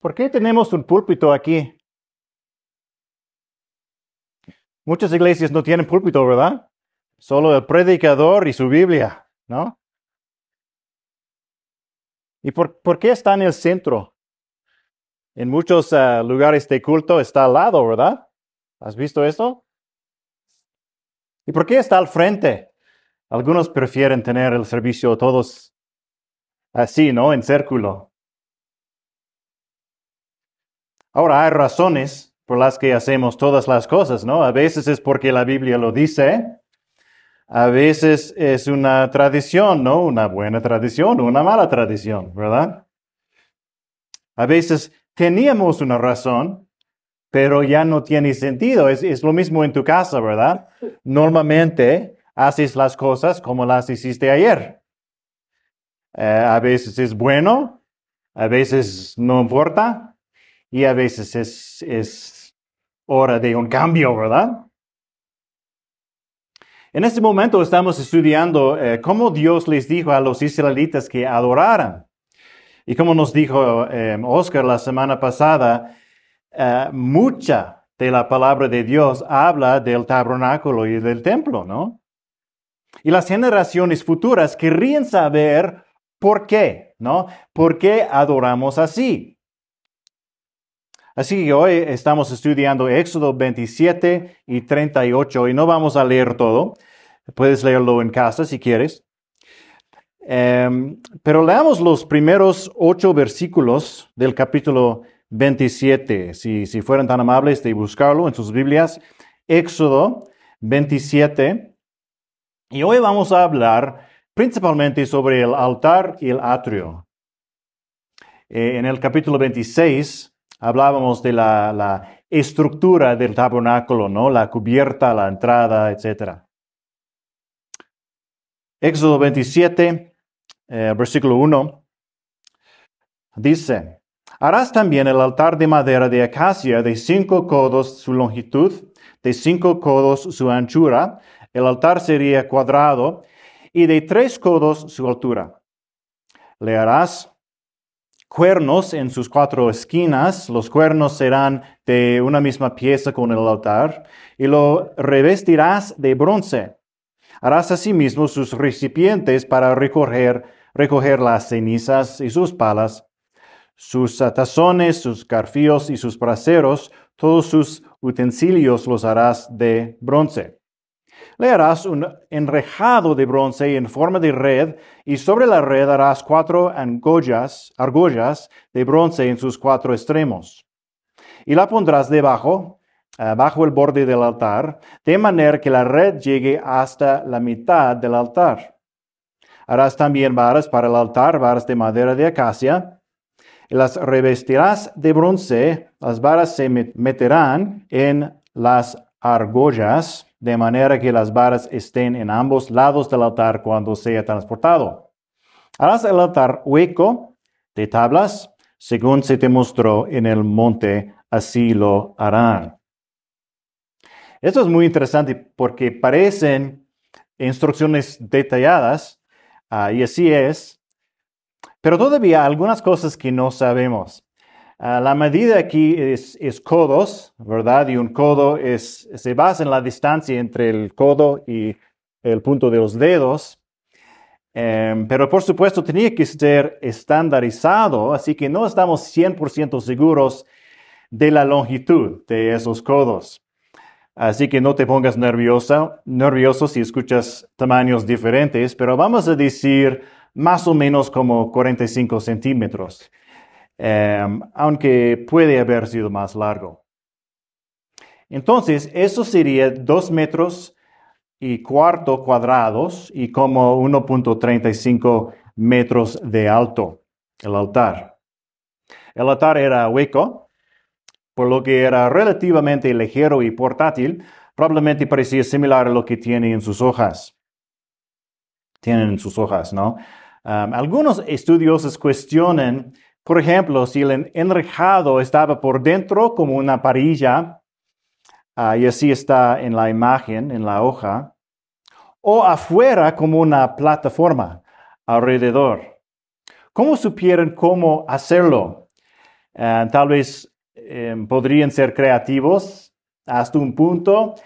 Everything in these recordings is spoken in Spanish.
¿Por qué tenemos un púlpito aquí? Muchas iglesias no tienen púlpito, ¿verdad? Solo el predicador y su Biblia, ¿no? ¿Y por, qué está en el centro? En muchos ah, lugares de culto está al lado, ¿verdad? ¿Has visto eso? ¿Y por qué está al frente? Algunos prefieren tener el servicio todos así, ¿no? En círculo. Ahora hay razones por las que hacemos todas las cosas, ¿no? A veces es porque la Biblia lo dice, a veces es una tradición, ¿no? Una buena tradición o una mala tradición, ¿verdad? A veces teníamos una razón, pero ya no tiene sentido. Es, lo mismo en tu casa, ¿verdad? Normalmente haces las cosas como las hiciste ayer. Eh, a veces es bueno, a veces no importa, y a veces es, es hora de un cambio, ¿verdad? En este momento estamos estudiando eh, cómo Dios les dijo a los israelitas que adoraran. Y como nos dijo eh, Oscar la semana pasada, eh, mucha de la palabra de Dios habla del tabernáculo y del templo, ¿no? Y las generaciones futuras querrían saber por qué, ¿no? ¿Por qué adoramos así? Así que hoy estamos estudiando Éxodo 27 y 38 y no vamos a leer todo. Puedes leerlo en casa si quieres. Em, pero leamos los primeros ocho versículos del capítulo 27, si, si fueran tan amables de buscarlo en sus Biblias. Éxodo 27. Y hoy vamos a hablar principalmente sobre el altar y el atrio. Eh, en el capítulo 26 hablábamos de la, estructura del tabernáculo, ¿no? La cubierta, la entrada, etc. Éxodo 27, eh, versículo 1, dice, harás también el altar de madera de acacia de cinco codos su longitud, de cinco codos su anchura, el altar sería cuadrado, y de tres codos su altura. Le harás cuernos en sus cuatro esquinas. Los cuernos serán de una misma pieza con el altar y lo revestirás de bronce. Harás asimismo sus recipientes para recoger, recoger las cenizas y sus palas, sus tazones, sus carfíos y sus braseros, todos sus utensilios los harás de bronce. Le harás un enrejado de bronce en forma de red, y sobre la red harás cuatro argollas, argollas de bronce en sus cuatro extremos. Y la pondrás debajo, eh, bajo el borde del altar, de manera que la red llegue hasta la mitad del altar. Harás también varas para el altar, varas de madera de acacia, las revestirás de bronce, las varas se meterán en las argollas de manera que las varas estén en ambos lados del altar cuando sea transportado. Harás el altar hueco de tablas, según se te mostró en el monte, así lo harán. Esto es muy interesante porque parecen instrucciones detalladas, ah, y así es, pero todavía algunas cosas que no sabemos. Ah, la medida aquí es, codos, ¿verdad? Y un codo es, se basa en la distancia entre el codo y el punto de los dedos. Em, pero por supuesto tenía que ser estandarizado, así que no estamos 100% seguros de la longitud de esos codos. Así que no te pongas nerviosa, nervioso si escuchas tamaños diferentes, pero vamos a decir más o menos como 45 centímetros. Em, aunque puede haber sido más largo. Entonces, eso sería dos metros y cuarto cuadrados y como 1.35 metros de alto el altar. El altar era hueco, por lo que era relativamente ligero y portátil, probablemente parecía similar a lo que tiene en sus hojas. Tienen en sus hojas, ¿no? Em, algunos estudiosos cuestionan por ejemplo, si el enrejado estaba por dentro como una parilla, y así está en la imagen, en la hoja, o afuera como una plataforma alrededor. ¿Cómo supieron cómo hacerlo? Eh, tal vez eh, podrían ser creativos hasta un punto.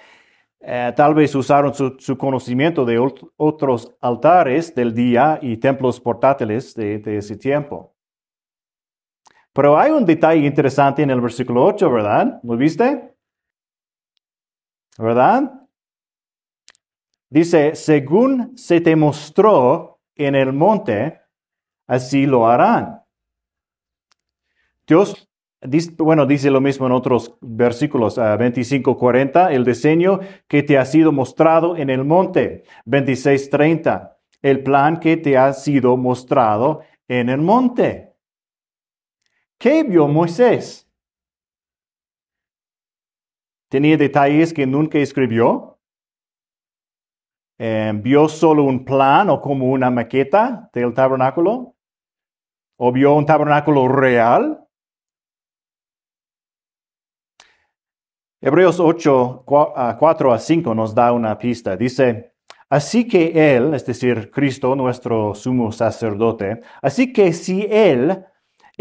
Eh, tal vez usaron su, conocimiento de otros altares del día y templos portátiles de ese tiempo. Pero hay un detalle interesante en el versículo 8, ¿verdad? ¿Lo viste? ¿Verdad? Dice, según se te mostró en el monte, así lo harán. Dios, bueno, dice lo mismo en otros versículos, 25, 40, el diseño que te ha sido mostrado en el monte, 26, 30, el plan que te ha sido mostrado en el monte. ¿Qué vio Moisés? ¿Tenía detalles que nunca escribió? Eh, vio solo un plan o como una maqueta del tabernáculo, o vio un tabernáculo real. Hebreos 8, 4 a 5 nos da una pista. Dice, así que Él, es decir, Cristo, nuestro sumo sacerdote, así que si Él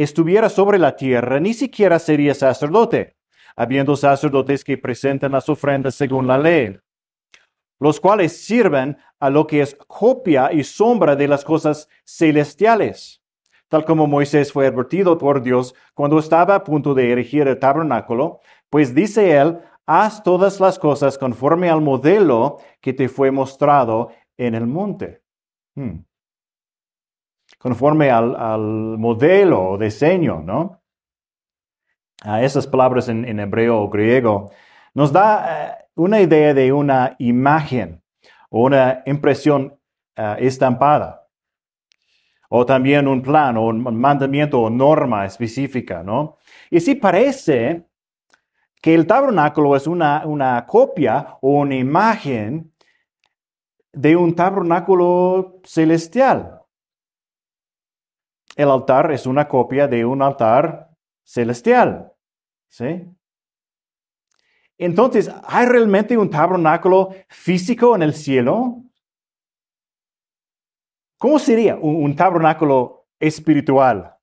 estuviera sobre la tierra, ni siquiera sería sacerdote, habiendo sacerdotes que presentan las ofrendas según la ley los cuales sirven a lo que es copia y sombra de las cosas celestiales, tal como Moisés fue advertido por Dios cuando estaba a punto de erigir el tabernáculo, pues dice él, haz todas las cosas conforme al modelo que te fue mostrado en el monte. Hmm. Conforme al, modelo o diseño, ¿no? A esas palabras en, hebreo o griego nos da eh, una idea de una imagen o una impresión eh, estampada. O también un plan o un mandamiento o norma específica, ¿no? Y si parece que el tabernáculo es una, una copia o una imagen de un tabernáculo celestial. El altar es una copia de un altar celestial. ¿Sí? Entonces, ¿hay realmente un tabernáculo físico en el cielo? ¿Cómo sería un, tabernáculo espiritual?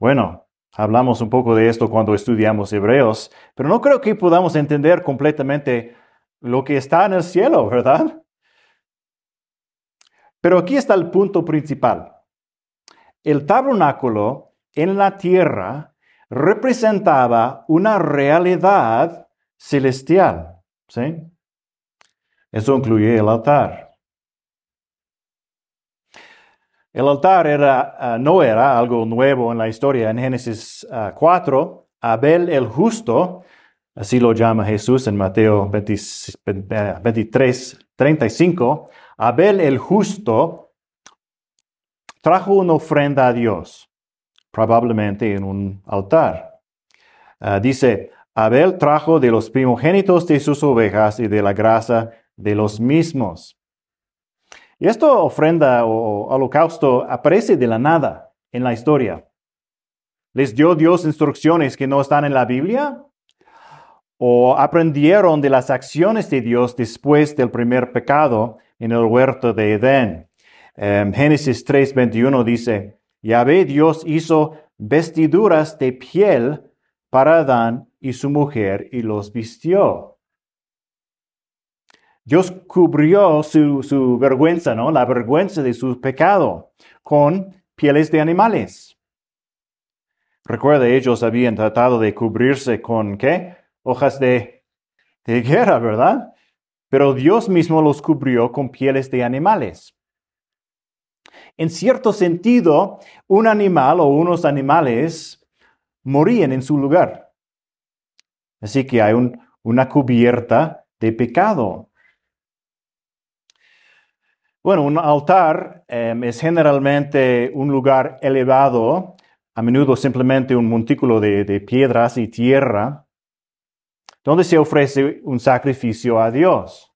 Bueno, hablamos un poco de esto cuando estudiamos Hebreos, pero no creo que podamos entender completamente lo que está en el cielo, ¿verdad? Pero aquí está el punto principal. El tabernáculo en la tierra representaba una realidad celestial. ¿sí? Eso incluye el altar. El altar era, ah, no era algo nuevo en la historia. En Génesis 4, ah, Abel el justo, así lo llama Jesús en Mateo 23, 35, Abel el justo trajo una ofrenda a Dios probablemente en un altar. Ah, dice, Abel trajo de los primogénitos de sus ovejas y de la grasa de los mismos. Y esta ofrenda o holocausto aparece de la nada en la historia. ¿Les dio Dios instrucciones que no están en la Biblia? ¿O aprendieron de las acciones de Dios después del primer pecado en el huerto de Edén? Em, Génesis 3:21 dice, Yahvé Dios hizo vestiduras de piel para Adán y su mujer y los vistió. Dios cubrió su, vergüenza, ¿no? La vergüenza de su pecado con pieles de animales. Recuerda, ellos habían tratado de cubrirse con, ¿qué? Hojas de, de guerra, ¿verdad? Pero Dios mismo los cubrió con pieles de animales. En cierto sentido, un animal o unos animales morían en su lugar. Así que hay una cubierta de pecado. Bueno, un altar em, es generalmente un lugar elevado, a menudo simplemente un montículo de piedras y tierra, donde se ofrece un sacrificio a Dios.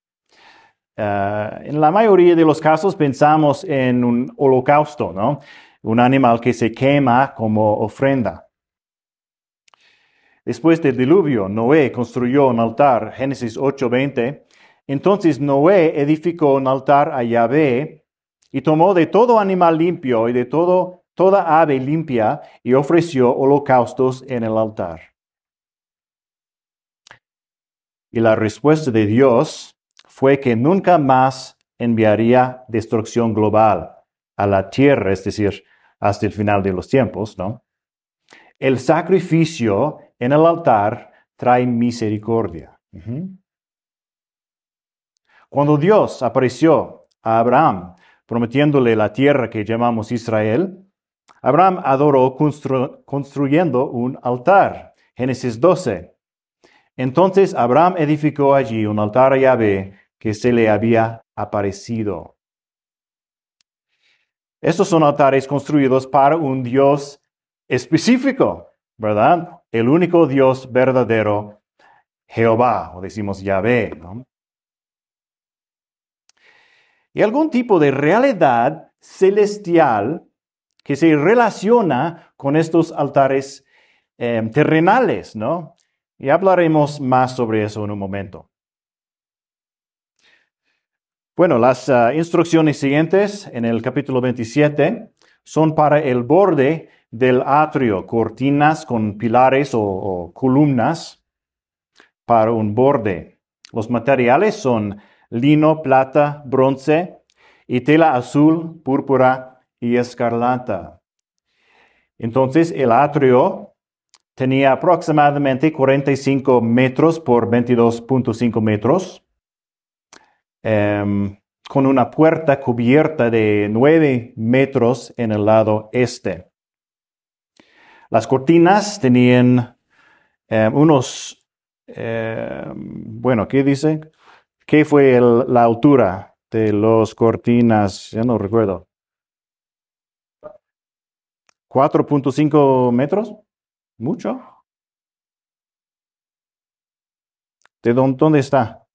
Eh, en la mayoría de los casos pensamos en un holocausto, ¿no? Un animal que se quema como ofrenda. Después del diluvio, Noé construyó un altar, Génesis 8:20. Entonces Noé edificó un altar a Yahvé y tomó de todo animal limpio y de todo, toda ave limpia y ofreció holocaustos en el altar. Y la respuesta de Dios fue que nunca más enviaría destrucción global a la tierra, es decir, hasta el final de los tiempos, ¿no? El sacrificio en el altar trae misericordia. Cuando Dios apareció a Abraham prometiéndole la tierra que llamamos Israel, Abraham adoró construyendo un altar. Génesis 12. Entonces Abraham edificó allí un altar a Yahvé que se le había aparecido. Estos son altares construidos para un Dios específico, ¿verdad? El único Dios verdadero, Jehová, o decimos Yahvé, ¿no? Y algún tipo de realidad celestial que se relaciona con estos altares eh, terrenales, ¿no? Y hablaremos más sobre eso en un momento. Bueno, las ah, instrucciones siguientes en el capítulo 27 son para el borde del atrio, cortinas con pilares o, columnas para un borde. Los materiales son lino, plata, bronce y tela azul, púrpura y escarlata. Entonces el atrio tenía aproximadamente 45 metros por 22.5 metros Em, con una puerta cubierta de 9 metros en el lado este. Las cortinas tenían em, unos, em, bueno, ¿qué dice? ¿Qué fue la altura de las cortinas? Ya no recuerdo. 4.5 metros. ¿Mucho? ¿De dónde está?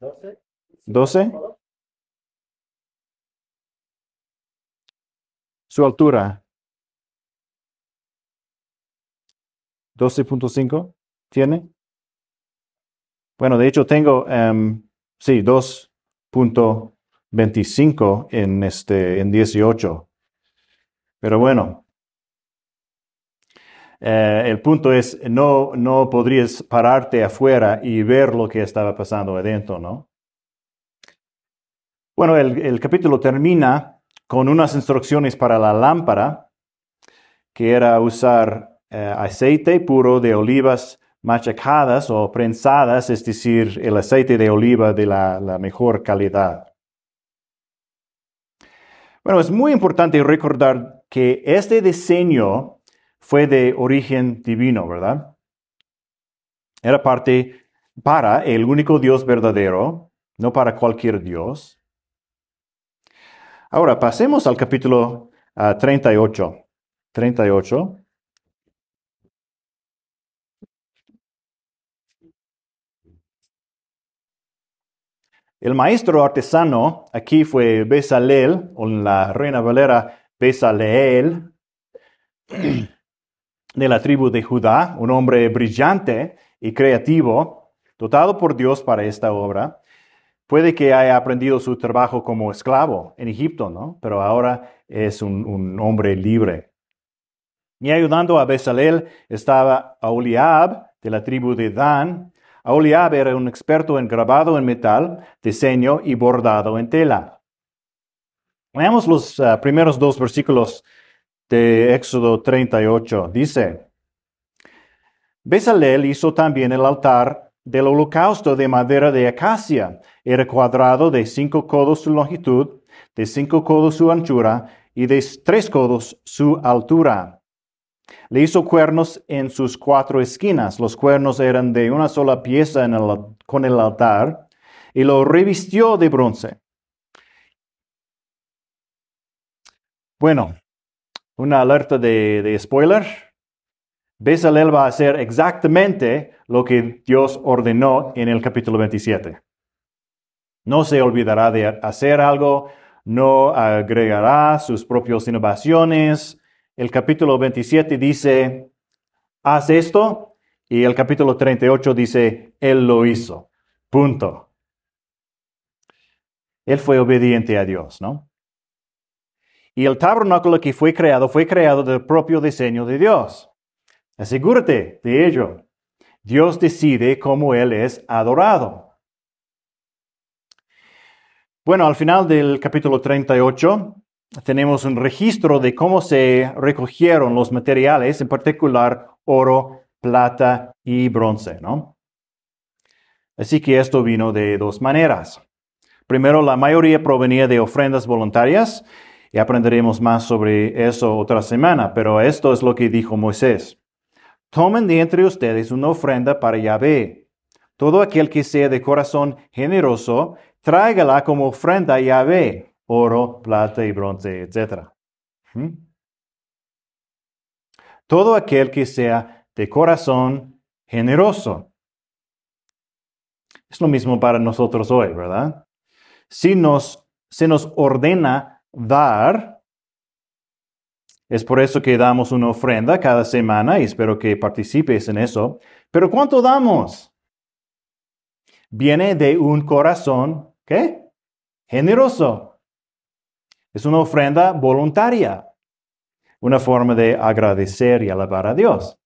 12. 12. Su altura. 12.5 tiene. Bueno, de hecho tengo, um, sí, 2.25 en, este, en 18. Pero bueno, eh, el punto es, no, no podrías pararte afuera y ver lo que estaba pasando adentro, ¿no? Bueno, el, capítulo termina con unas instrucciones para la lámpara, que era usar eh, aceite puro de olivas machacadas o prensadas, es decir, el aceite de oliva de la, la mejor calidad. Bueno, es muy importante recordar que este diseño fue de origen divino, ¿verdad? Era parte para el único Dios verdadero, no para cualquier Dios. Ahora pasemos al capítulo 38. Ah, 38. El maestro artesano aquí fue Besaleel, o en la Reina Valera Besaleel, de la tribu de Judá, un hombre brillante y creativo, dotado por Dios para esta obra. Puede que haya aprendido su trabajo como esclavo en Egipto, ¿no? Pero ahora es un, hombre libre. Y ayudando a Bezalel estaba Aholiab, de la tribu de Dan. Aholiab era un experto en grabado en metal, diseño y bordado en tela. Veamos los ah, primeros dos versículos de Éxodo 38. Dice, Bezalel hizo también el altar del holocausto de madera de acacia. Era cuadrado de cinco codos su longitud, de cinco codos su anchura y de tres codos su altura. Le hizo cuernos en sus cuatro esquinas. Los cuernos eran de una sola pieza con el altar y lo revistió de bronce. Bueno, una alerta de, spoiler. Bezalel va a hacer exactamente lo que Dios ordenó en el capítulo 27. No se olvidará de hacer algo, no agregará sus propias innovaciones. El capítulo 27 dice, haz esto, y el capítulo 38 dice, Él lo hizo. Punto. Él fue obediente a Dios, ¿no? Y el tabernáculo que fue creado fue creado del propio diseño de Dios. Asegúrate de ello. Dios decide cómo Él es adorado. Bueno, al final del capítulo 38 tenemos un registro de cómo se recogieron los materiales, en particular oro, plata y bronce, ¿no? Así que esto vino de dos maneras. Primero, la mayoría provenía de ofrendas voluntarias y aprenderemos más sobre eso otra semana, pero esto es lo que dijo Moisés. Tomen de entre ustedes una ofrenda para Yahvé. Todo aquel que sea de corazón generoso, tráigala como ofrenda a Yahvé, oro, plata y bronce, etc. ¿Mm? Todo aquel que sea de corazón generoso. Es lo mismo para nosotros hoy, ¿verdad? Si nos, se nos ordena dar, es por eso que damos una ofrenda cada semana y espero que participes en eso. Pero ¿cuánto damos? Viene de un corazón, ¿qué? Generoso. Es una ofrenda voluntaria, una forma de agradecer y alabar a Dios.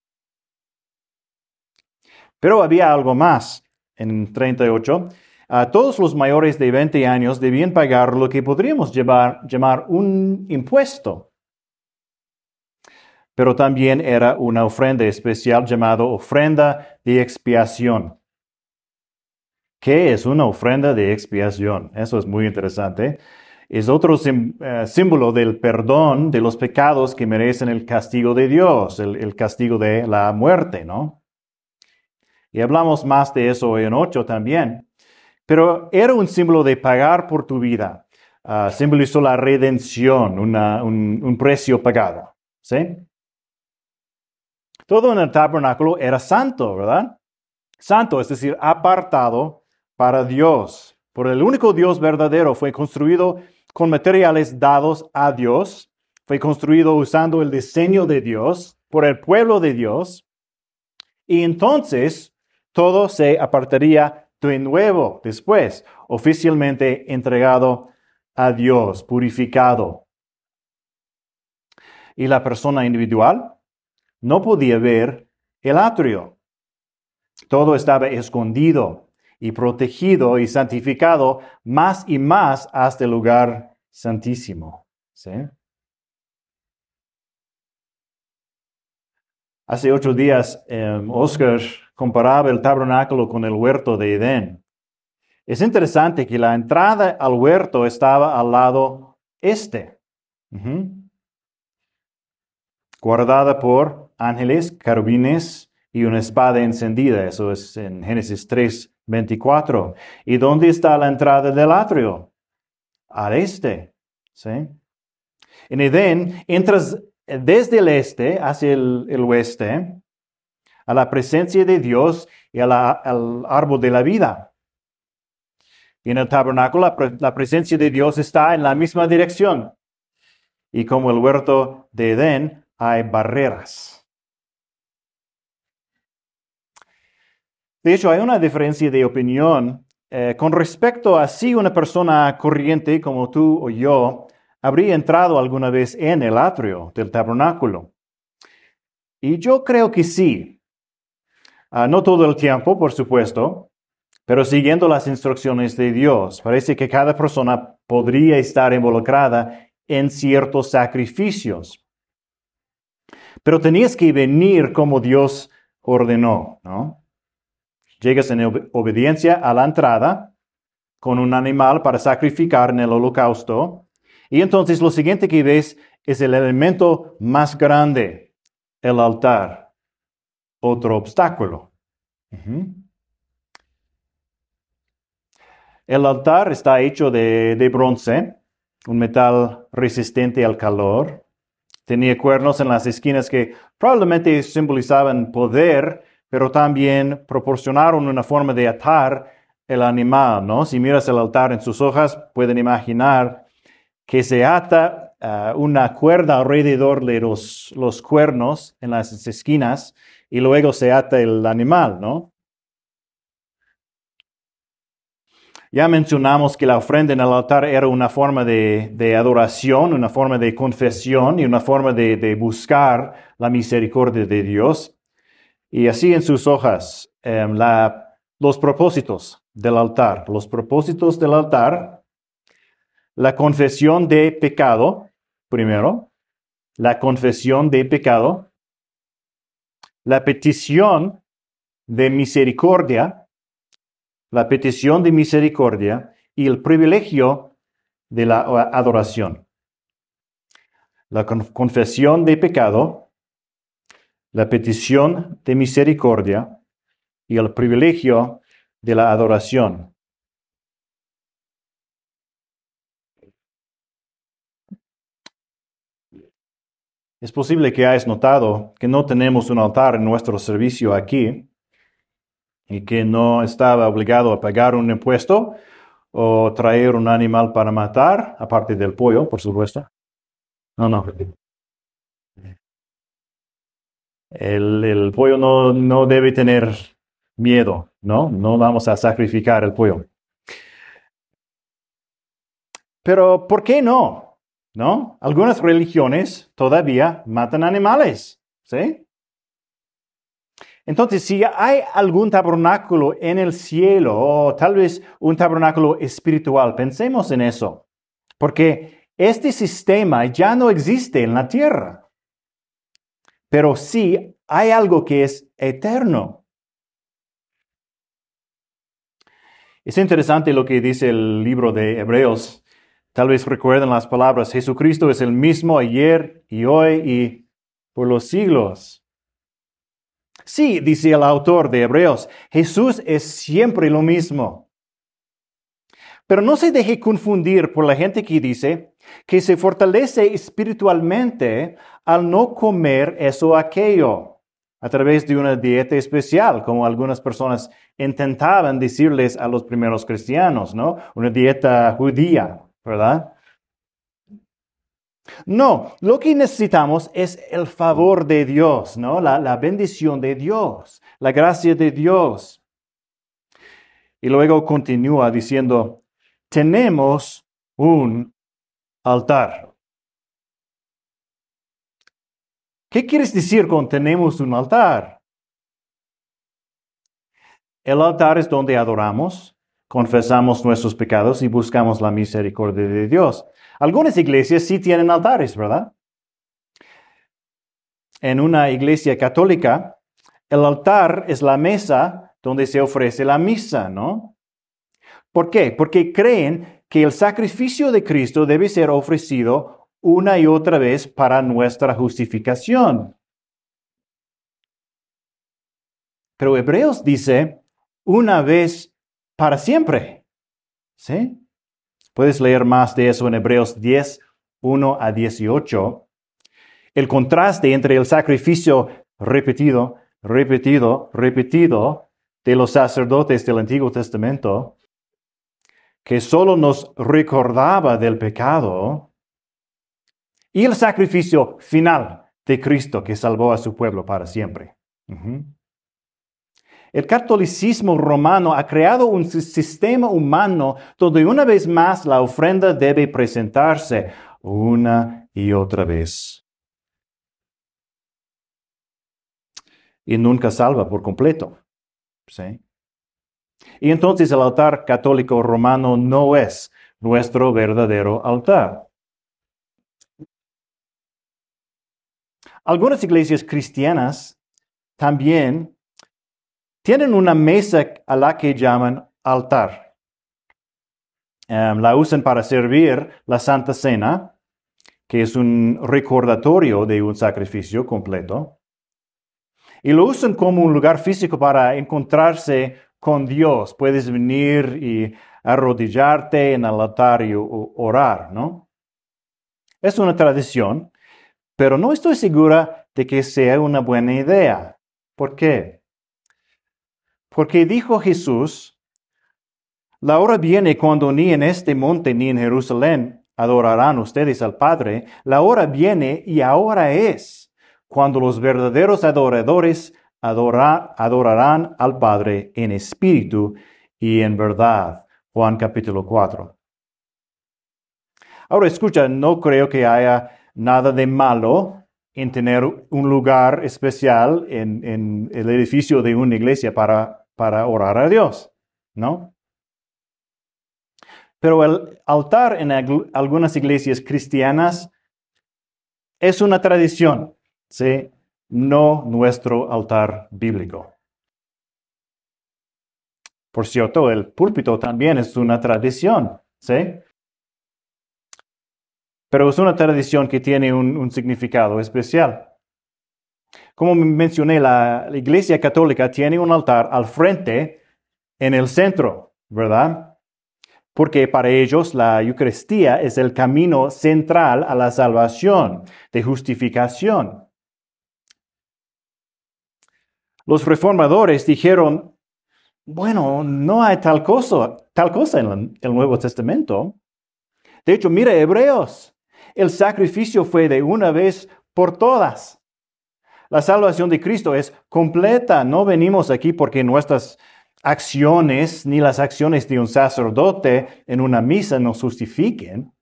Pero había algo más en 38. A todos los mayores de 20 años debían pagar lo que podríamos llamar un impuesto. Pero también era una ofrenda especial llamada ofrenda de expiación. ¿Qué es una ofrenda de expiación? Eso es muy interesante es otro eh, símbolo del perdón de los pecados que merecen el castigo de Dios, el, castigo de la muerte, ¿no? Y hablamos más de eso en 8 también. Pero era un símbolo de pagar por tu vida. Uh, simbolizó la redención, un, un precio pagado. ¿Sí? Todo en el tabernáculo era santo, ¿verdad? Santo, es decir, apartado para Dios. Por el único Dios verdadero fue construido con materiales dados a Dios, fue construido usando el diseño de Dios por el pueblo de Dios, y entonces todo se apartaría de nuevo después, oficialmente entregado a Dios, purificado. Y la persona individual no podía ver el atrio. Todo estaba escondido y protegido y santificado más y más hasta el lugar santísimo. Hace ocho días, em, Oscar comparaba el tabernáculo con el huerto de Edén. Es interesante que la entrada al huerto estaba al lado este, guardada por ángeles, carabines y una espada encendida. Eso es en Génesis 3, 24. ¿Y dónde está la entrada del atrio? Al este. ¿sí? En Edén entras desde el este hacia el, oeste a la presencia de Dios y al árbol de la vida. Y en el tabernáculo la, presencia de Dios está en la misma dirección. Y como el huerto de Edén, hay barreras. De hecho, hay una diferencia de opinión eh, con respecto a si una persona corriente como tú o yo habría entrado alguna vez en el atrio del tabernáculo. Y yo creo que sí. Ah, no todo el tiempo, por supuesto, pero siguiendo las instrucciones de Dios. Parece que cada persona podría estar involucrada en ciertos sacrificios. Pero tenías que venir como Dios ordenó, ¿no? Llegas en obediencia a la entrada con un animal para sacrificar en el holocausto. Y entonces lo siguiente que ves es el elemento más grande, el altar. Otro obstáculo. El altar está hecho de, de, bronce, un metal resistente al calor. Tenía cuernos en las esquinas que probablemente simbolizaban poder pero también proporcionaron una forma de atar el animal, ¿no? Si miras el altar en sus hojas, pueden imaginar que se ata uh, una cuerda alrededor de los, los cuernos en las esquinas y luego se ata el animal, ¿no? Ya mencionamos que la ofrenda en el altar era una forma de, adoración, una forma de confesión y una forma de, buscar la misericordia de Dios. Y así en sus hojas, em, los propósitos del altar. Los propósitos del altar, la confesión de pecado, primero, la confesión de pecado, la petición de misericordia, la petición de misericordia y el privilegio de la adoración. La confesión de pecado, la petición de misericordia y el privilegio de la adoración. Es posible que hayas notado que no tenemos un altar en nuestro servicio aquí y que no estaba obligado a pagar un impuesto o traer un animal para matar, aparte del pollo, por supuesto. No, no. El, el pollo no, no debe tener miedo, ¿no? No vamos a sacrificar el pollo. Pero, ¿por qué no? ¿No? Algunas religiones todavía matan animales, ¿sí? Entonces, si hay algún tabernáculo en el cielo o tal vez un tabernáculo espiritual, pensemos en eso, porque este sistema ya no existe en la tierra, pero sí hay algo que es eterno. Es interesante lo que dice el libro de Hebreos. Tal vez recuerden las palabras, Jesucristo es el mismo ayer y hoy y por los siglos. Sí, dice el autor de Hebreos, Jesús es siempre lo mismo. Pero no se deje confundir por la gente que dice que se fortalece espiritualmente al no comer eso o aquello a través de una dieta especial, como algunas personas intentaban decirles a los primeros cristianos, ¿no? Una dieta judía, ¿verdad? No, lo que necesitamos es el favor de Dios, ¿no? La, bendición de Dios, la gracia de Dios. Y luego continúa diciendo, tenemos un altar. ¿Qué quieres decir con tenemos un altar? El altar es donde adoramos, confesamos nuestros pecados y buscamos la misericordia de Dios. Algunas iglesias sí tienen altares, ¿verdad? En una iglesia católica, el altar es la mesa donde se ofrece la misa, ¿no? ¿Por qué? Porque creen que el sacrificio de Cristo debe ser ofrecido una y otra vez para nuestra justificación. Pero Hebreos dice una vez para siempre. ¿Sí? Puedes leer más de eso en Hebreos 10, 1 a 18. El contraste entre el sacrificio repetido, repetido, repetido de los sacerdotes del Antiguo Testamento, que solo nos recordaba del pecado, y el sacrificio final de Cristo que salvó a su pueblo para siempre. El catolicismo romano ha creado un sistema humano donde una vez más la ofrenda debe presentarse una y otra vez. Y nunca salva por completo. ¿sí? Y entonces el altar católico romano no es nuestro verdadero altar. Algunas iglesias cristianas también tienen una mesa a la que llaman altar. Em, la usan para servir la Santa Cena, que es un recordatorio de un sacrificio completo. Y lo usan como un lugar físico para encontrarse con Dios. Puedes venir y arrodillarte en el altar y orar, ¿no? Es una tradición, pero no estoy segura de que sea una buena idea. ¿Por qué? Porque dijo Jesús, la hora viene cuando ni en este monte ni en Jerusalén adorarán ustedes al Padre, la hora viene y ahora es cuando los verdaderos adoradores adorarán al Padre en espíritu y en verdad, Juan capítulo 4. Ahora escucha, no creo que haya nada de malo en tener un lugar especial en, el edificio de una iglesia para, para orar a Dios, ¿no? Pero el altar en algunas iglesias cristianas es una tradición, ¿sí? No nuestro altar bíblico. Por cierto, el púlpito también es una tradición, ¿sí? Pero es una tradición que tiene un, significado especial. Como mencioné, la, Iglesia Católica tiene un altar al frente en el centro, ¿verdad? Porque para ellos la Eucaristía es el camino central a la salvación, de justificación. Los reformadores dijeron, bueno, no hay tal cosa, tal cosa en el Nuevo Testamento. De hecho, mira Hebreos. El sacrificio fue de una vez por todas. La salvación de Cristo es completa. No venimos aquí porque nuestras acciones ni las acciones de un sacerdote en una misa nos justifiquen.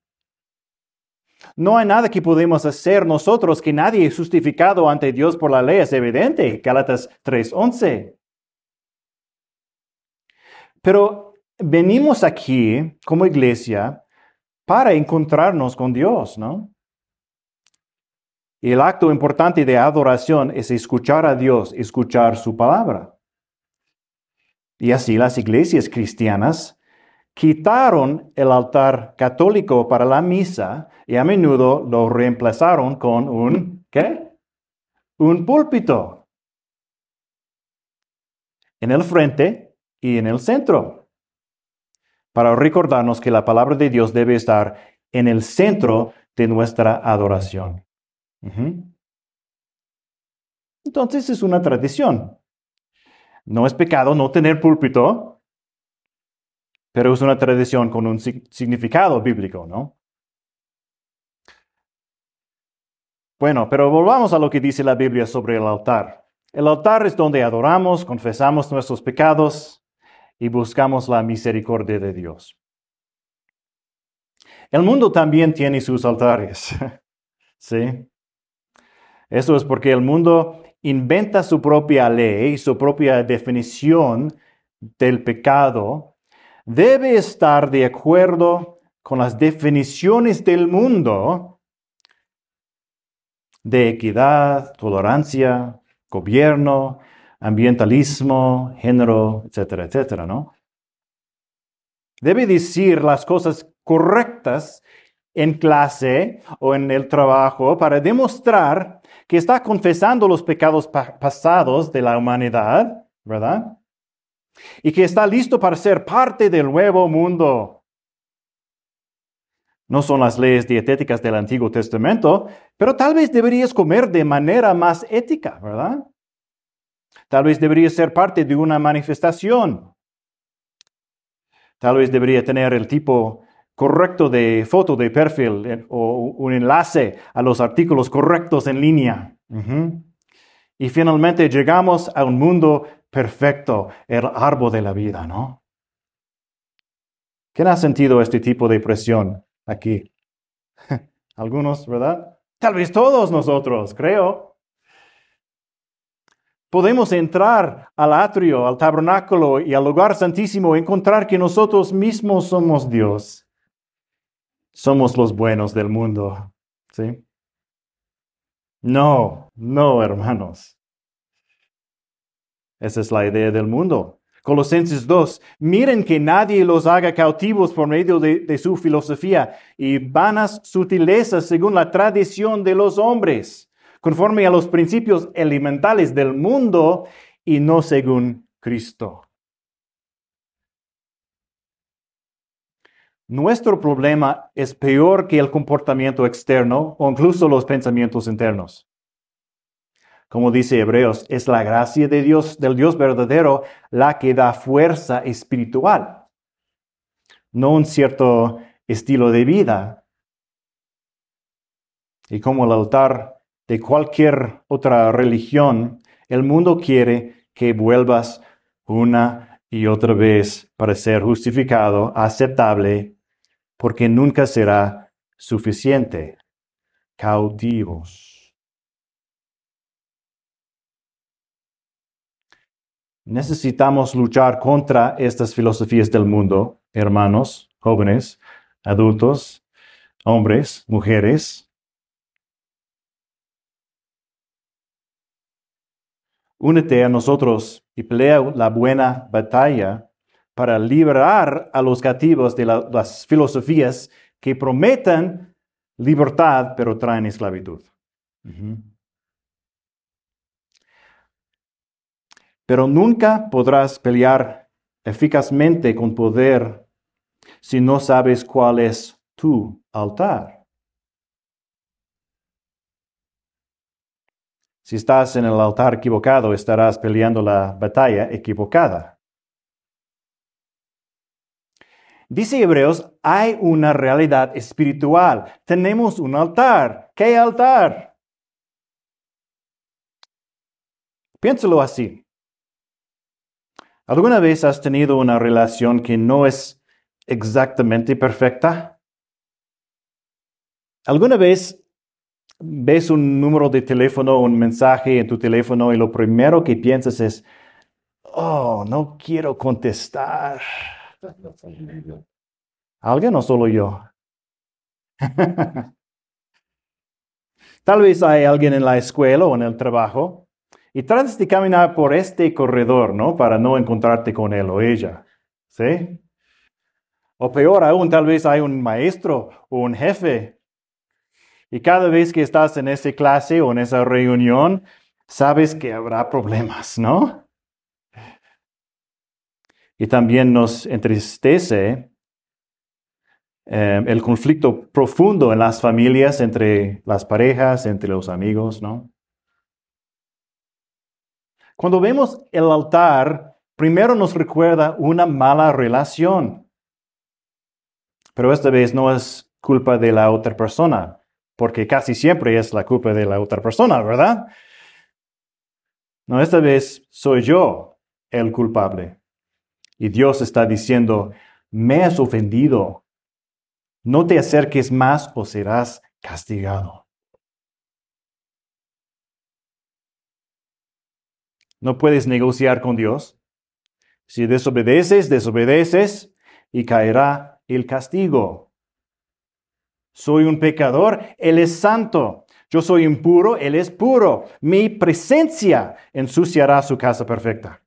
No hay nada que podemos hacer nosotros que nadie es justificado ante Dios por la ley. Es evidente. Gálatas 3:11. Pero venimos aquí como iglesia para encontrarnos con Dios, ¿no? Y el acto importante de adoración es escuchar a Dios, escuchar su palabra. Y así las iglesias cristianas quitaron el altar católico para la misa y a menudo lo reemplazaron con un, ¿qué? Un púlpito. En el frente y en el centro, para recordarnos que la palabra de Dios debe estar en el centro de nuestra adoración. Entonces es una tradición. No es pecado no tener púlpito, pero es una tradición con un significado bíblico, ¿no? Bueno, pero volvamos a lo que dice la Biblia sobre el altar. El altar es donde adoramos, confesamos nuestros pecados, y buscamos la misericordia de Dios. El mundo también tiene sus altares. ¿Sí? Eso es porque el mundo inventa su propia ley, su propia definición del pecado. Debe estar de acuerdo con las definiciones del mundo de equidad, tolerancia, gobierno, ambientalismo, género, etcétera, etcétera, ¿no? Debe decir las cosas correctas en clase o en el trabajo para demostrar que está confesando los pecados pasados de la humanidad, ¿verdad? Y que está listo para ser parte del nuevo mundo. No son las leyes dietéticas del Antiguo Testamento, pero tal vez deberías comer de manera más ética, ¿verdad? Tal vez debería ser parte de una manifestación. Tal vez debería tener el tipo correcto de foto de perfil eh, o un enlace a los artículos correctos en línea. Y finalmente llegamos a un mundo perfecto, el árbol de la vida, ¿no? ¿Quién ha sentido este tipo de presión aquí? Algunos, ¿verdad? Tal vez todos nosotros, creo podemos entrar al atrio, al tabernáculo y al lugar santísimo y encontrar que nosotros mismos somos Dios. Somos los buenos del mundo. ¿Sí? No, no, hermanos. Esa es la idea del mundo. Colosenses 2, miren que nadie los haga cautivos por medio de, de, su filosofía y vanas sutilezas según la tradición de los hombres conforme a los principios elementales del mundo y no según Cristo. Nuestro problema es peor que el comportamiento externo o incluso los pensamientos internos. Como dice Hebreos, es la gracia de Dios, del Dios verdadero, la que da fuerza espiritual, no un cierto estilo de vida. Y como el altar de cualquier otra religión, el mundo quiere que vuelvas una y otra vez para ser justificado, aceptable, porque nunca será suficiente. Cautivos. Necesitamos luchar contra estas filosofías del mundo, hermanos, jóvenes, adultos, hombres, mujeres. Únete a nosotros y pelea la buena batalla para liberar a los cativos de las filosofías que prometen libertad pero traen esclavitud. Pero nunca podrás pelear eficazmente con poder si no sabes cuál es tu altar. Si estás en el altar equivocado, estarás peleando la batalla equivocada. Dice Hebreos, hay una realidad espiritual. Tenemos un altar. ¿Qué altar? Piénsalo así. ¿Alguna vez has tenido una relación que no es exactamente perfecta? ¿Alguna vez ves un número de teléfono, un mensaje en tu teléfono y lo primero que piensas es, oh, no quiero contestar. ¿Alguien o solo yo? Tal vez hay alguien en la escuela o en el trabajo y tratas de caminar por este corredor, ¿no? Para no encontrarte con él o ella. ¿Sí? O peor aún, tal vez hay un maestro o un jefe y cada vez que estás en esa clase o en esa reunión, sabes que habrá problemas, ¿no? Y también nos entristece eh, el conflicto profundo en las familias, entre las parejas, entre los amigos, ¿no? Cuando vemos el altar, primero nos recuerda una mala relación. Pero esta vez no es culpa de la otra persona porque casi siempre es la culpa de la otra persona, ¿verdad? No, esta vez soy yo el culpable. Y Dios está diciendo, me has ofendido. No te acerques más o serás castigado. No puedes negociar con Dios. Si desobedeces, desobedeces y caerá el castigo. Soy un pecador, Él es santo. Yo soy impuro, Él es puro. Mi presencia ensuciará su casa perfecta.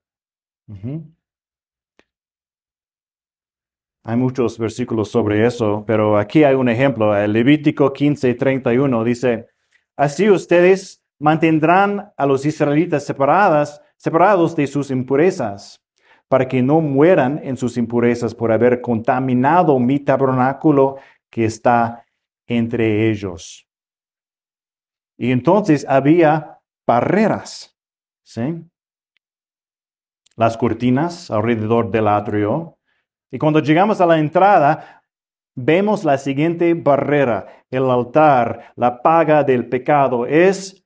Hay muchos versículos sobre eso, pero aquí hay un ejemplo. El Levítico 15, 31 dice, así ustedes mantendrán a los israelitas separadas, separados de sus impurezas, para que no mueran en sus impurezas por haber contaminado mi tabernáculo que está entre ellos. Y entonces había barreras, ¿sí? Las cortinas alrededor del atrio. Y cuando llegamos a la entrada, vemos la siguiente barrera. El altar, la paga del pecado es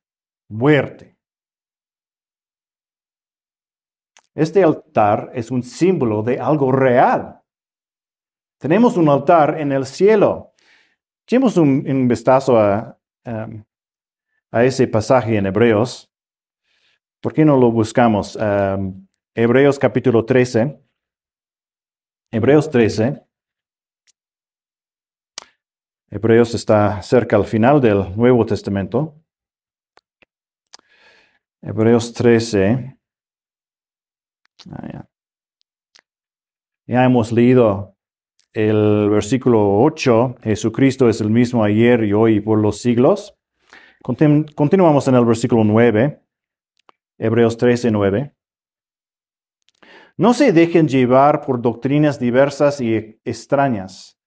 muerte. Este altar es un símbolo de algo real. Tenemos un altar en el cielo Echemos un, vistazo a, a, ese pasaje en Hebreos. ¿Por qué no lo buscamos? Hebreos capítulo 13. Hebreos 13. Hebreos está cerca al final del Nuevo Testamento. Hebreos 13. Ah, ya hemos leído el versículo 8, Jesucristo es el mismo ayer y hoy y por los siglos. continuamos en el versículo 9, Hebreos 13, 9. No se dejen llevar por doctrinas diversas y extrañas,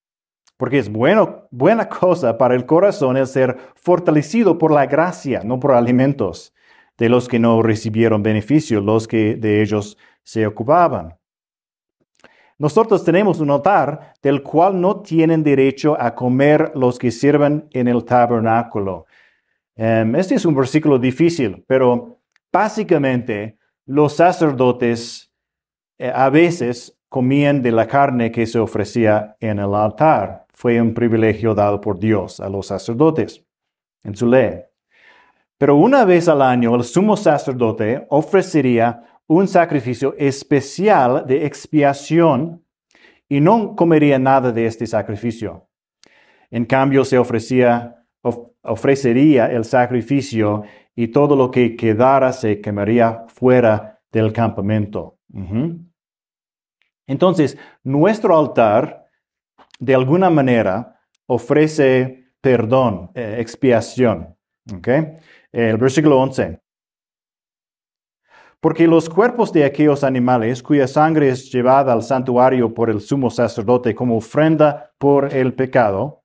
porque es bueno, buena cosa para el corazón el ser fortalecido por la gracia, no por alimentos, de los que no recibieron beneficio, los que de ellos se ocupaban. Nosotros tenemos un altar del cual no tienen derecho a comer los que sirven en el tabernáculo. Em, este es un versículo difícil, pero básicamente los sacerdotes a veces comían de la carne que se ofrecía en el altar. Fue un privilegio dado por Dios a los sacerdotes en su ley. Pero una vez al año el sumo sacerdote ofrecería un sacrificio especial de expiación y no comería nada de este sacrificio. En cambio, se ofrecía, ofrecería el sacrificio y todo lo que quedara se quemaría fuera del campamento. Entonces, nuestro altar, de alguna manera, ofrece perdón, eh, expiación. El versículo 11. Porque los cuerpos de aquellos animales cuya sangre es llevada al santuario por el sumo sacerdote como ofrenda por el pecado,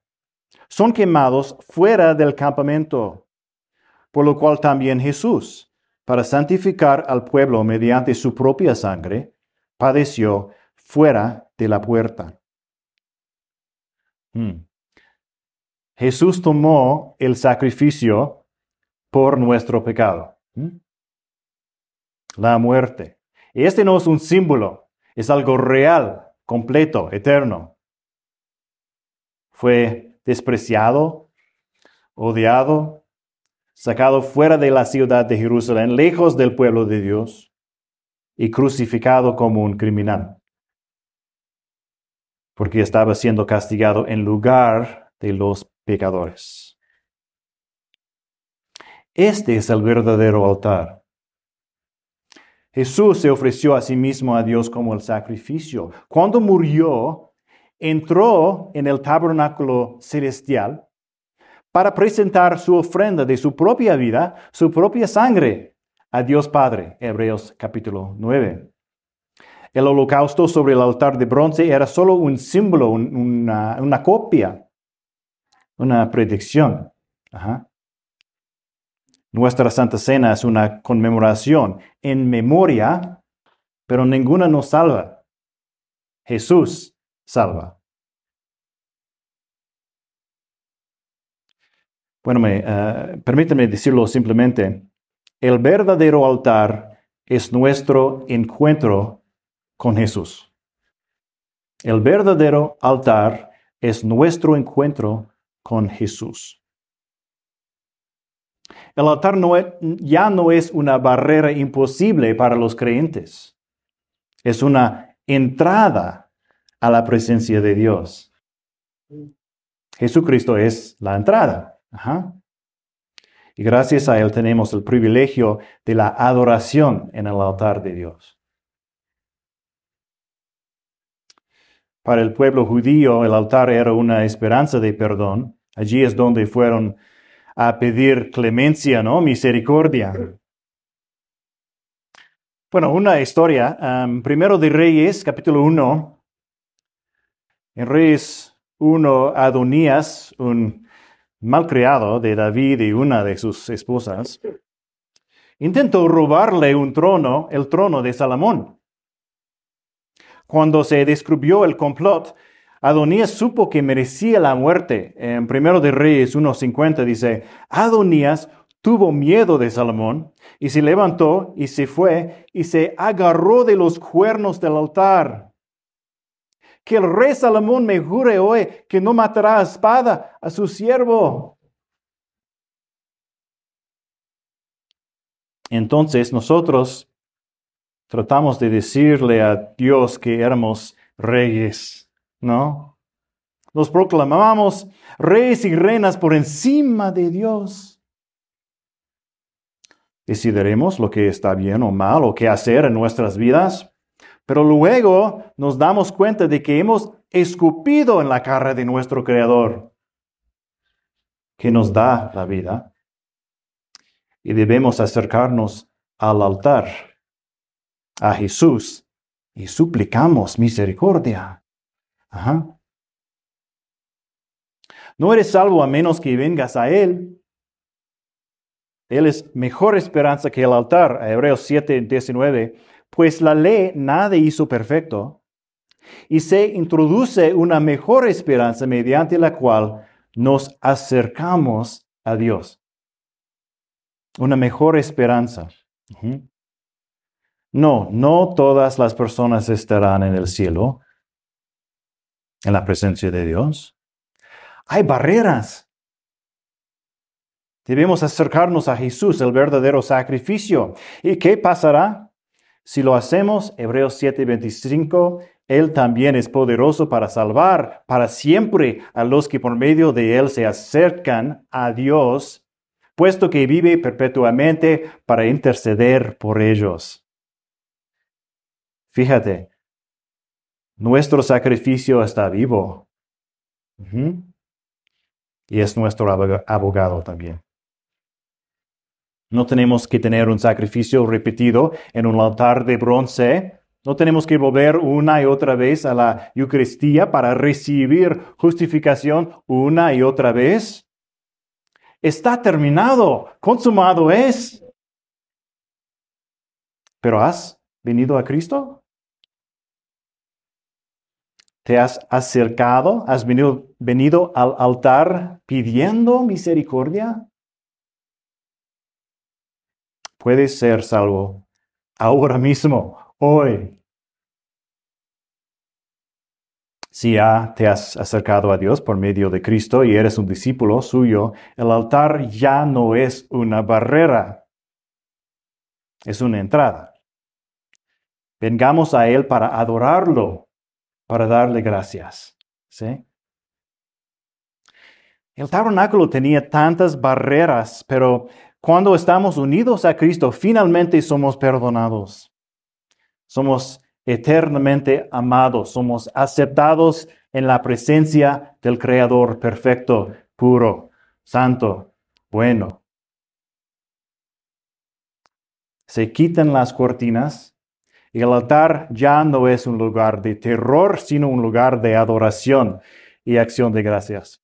son quemados fuera del campamento. Por lo cual también Jesús, para santificar al pueblo mediante su propia sangre, padeció fuera de la puerta. Hmm. Jesús tomó el sacrificio por nuestro pecado. Hmm. La muerte. Este no es un símbolo, es algo real, completo, eterno. Fue despreciado, odiado, sacado fuera de la ciudad de Jerusalén, lejos del pueblo de Dios, y crucificado como un criminal porque estaba siendo castigado en lugar de los pecadores. Este es el verdadero altar. Jesús se ofreció a sí mismo a Dios como el sacrificio. Cuando murió, entró en el tabernáculo celestial para presentar su ofrenda de su propia vida, su propia sangre, a Dios Padre. Hebreos capítulo 9. El holocausto sobre el altar de bronce era solo un símbolo, una, copia, una predicción. Nuestra Santa Cena es una conmemoración en memoria, pero ninguna nos salva. Jesús salva. Bueno, me, uh, permítame decirlo simplemente. El verdadero altar es nuestro encuentro con Jesús. El verdadero altar es nuestro encuentro con Jesús. El altar ya no es una barrera imposible para los creyentes. Es una entrada a la presencia de Dios. Jesucristo es la entrada. Y gracias a Él tenemos el privilegio de la adoración en el altar de Dios. Para el pueblo judío el altar era una esperanza de perdón. Allí es donde fueron a pedir clemencia, ¿no? Misericordia. Bueno, una historia. Um, primero de Reyes, capítulo 1. En Reyes 1, Adonías, un malcriado de David y una de sus esposas, intentó robarle un trono, el trono de Salomón. Cuando se descubrió el complot, Adonías supo que merecía la muerte. En Primero de Reyes 1.50 dice, Adonías tuvo miedo de Salomón y se levantó y se fue y se agarró de los cuernos del altar. Que el rey Salomón me jure hoy que no matará a espada a su siervo. Entonces nosotros tratamos de decirle a Dios que éramos reyes, ¿no? Nos proclamamos reyes y reinas por encima de Dios. Decidiremos lo que está bien o mal o qué hacer en nuestras vidas, pero luego nos damos cuenta de que hemos escupido en la cara de nuestro Creador, que nos da la vida, y debemos acercarnos al altar a Jesús y suplicamos misericordia. No eres salvo a menos que vengas a Él. Él es mejor esperanza que el altar, Hebreos 7, 19, pues la ley nada hizo perfecto y se introduce una mejor esperanza mediante la cual nos acercamos a Dios. Una mejor esperanza. No, no todas las personas estarán en el cielo, en la presencia de Dios. Hay barreras. Debemos acercarnos a Jesús, el verdadero sacrificio. ¿Y qué pasará? Si lo hacemos, Hebreos 7:25, Él también es poderoso para salvar para siempre a los que por medio de Él se acercan a Dios, puesto que vive perpetuamente para interceder por ellos. Fíjate, nuestro sacrificio está vivo. Y es nuestro abogado también. No tenemos que tener un sacrificio repetido en un altar de bronce. No tenemos que volver una y otra vez a la Eucaristía para recibir justificación una y otra vez. Está terminado, consumado es. Pero ¿has venido a Cristo? ¿Te has acercado? ¿Has venido, venido al altar pidiendo misericordia? Puedes ser salvo ahora mismo, hoy. Si ya te has acercado a Dios por medio de Cristo y eres un discípulo suyo, el altar ya no es una barrera, es una entrada. Vengamos a Él para adorarlo, para darle gracias. ¿Sí? El tabernáculo tenía tantas barreras, pero cuando estamos unidos a Cristo, finalmente somos perdonados. Somos eternamente amados, somos aceptados en la presencia del Creador perfecto, puro, santo, bueno. Se quitan las cortinas y el altar ya no es un lugar de terror, sino un lugar de adoración y acción de gracias.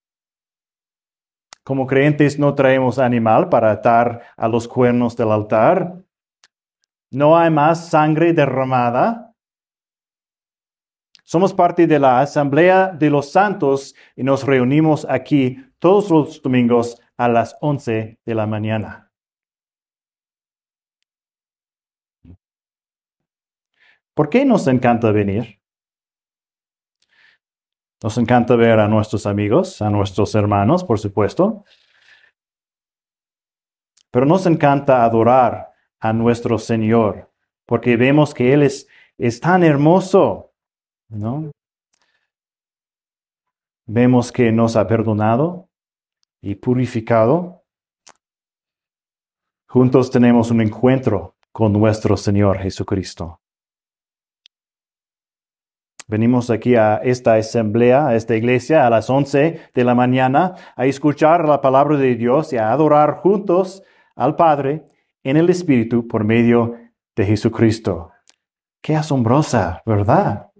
Como creyentes no traemos animal para atar a los cuernos del altar. No hay más sangre derramada. Somos parte de la Asamblea de los Santos y nos reunimos aquí todos los domingos a las 11 de la mañana. ¿Por qué nos encanta venir? Nos encanta ver a nuestros amigos, a nuestros hermanos, por supuesto. Pero nos encanta adorar a nuestro Señor, porque vemos que Él es, es tan hermoso, ¿no? Vemos que nos ha perdonado y purificado. Juntos tenemos un encuentro con nuestro Señor Jesucristo. Venimos aquí a esta asamblea, a esta iglesia, a las 11 de la mañana, a escuchar la palabra de Dios y a adorar juntos al Padre en el Espíritu por medio de Jesucristo. Qué asombrosa, ¿verdad?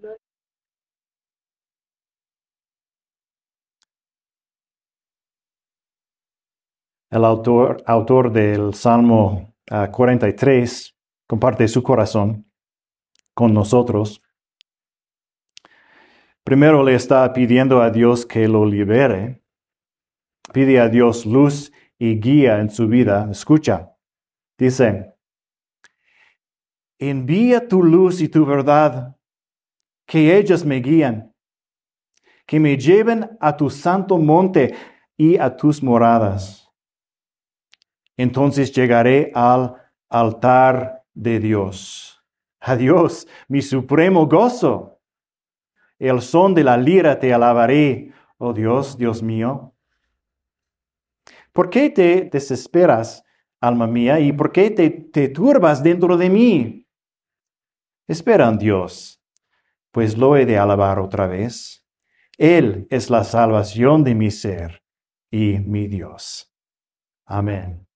El autor, autor del Salmo 43 ah, comparte su corazón con nosotros. Primero le está pidiendo a Dios que lo libere. Pide a Dios luz y guía en su vida. Escucha. Dice, envía tu luz y tu verdad, que ellas me guían, que me lleven a tu santo monte y a tus moradas. Entonces llegaré al altar de Dios. A Dios, mi supremo gozo el son de la lira te alabaré, oh Dios, Dios mío. ¿Por qué te desesperas, alma mía, y por qué te, turbas dentro de mí? Espera en Dios, pues lo he de alabar otra vez. Él es la salvación de mi ser y mi Dios. Amén.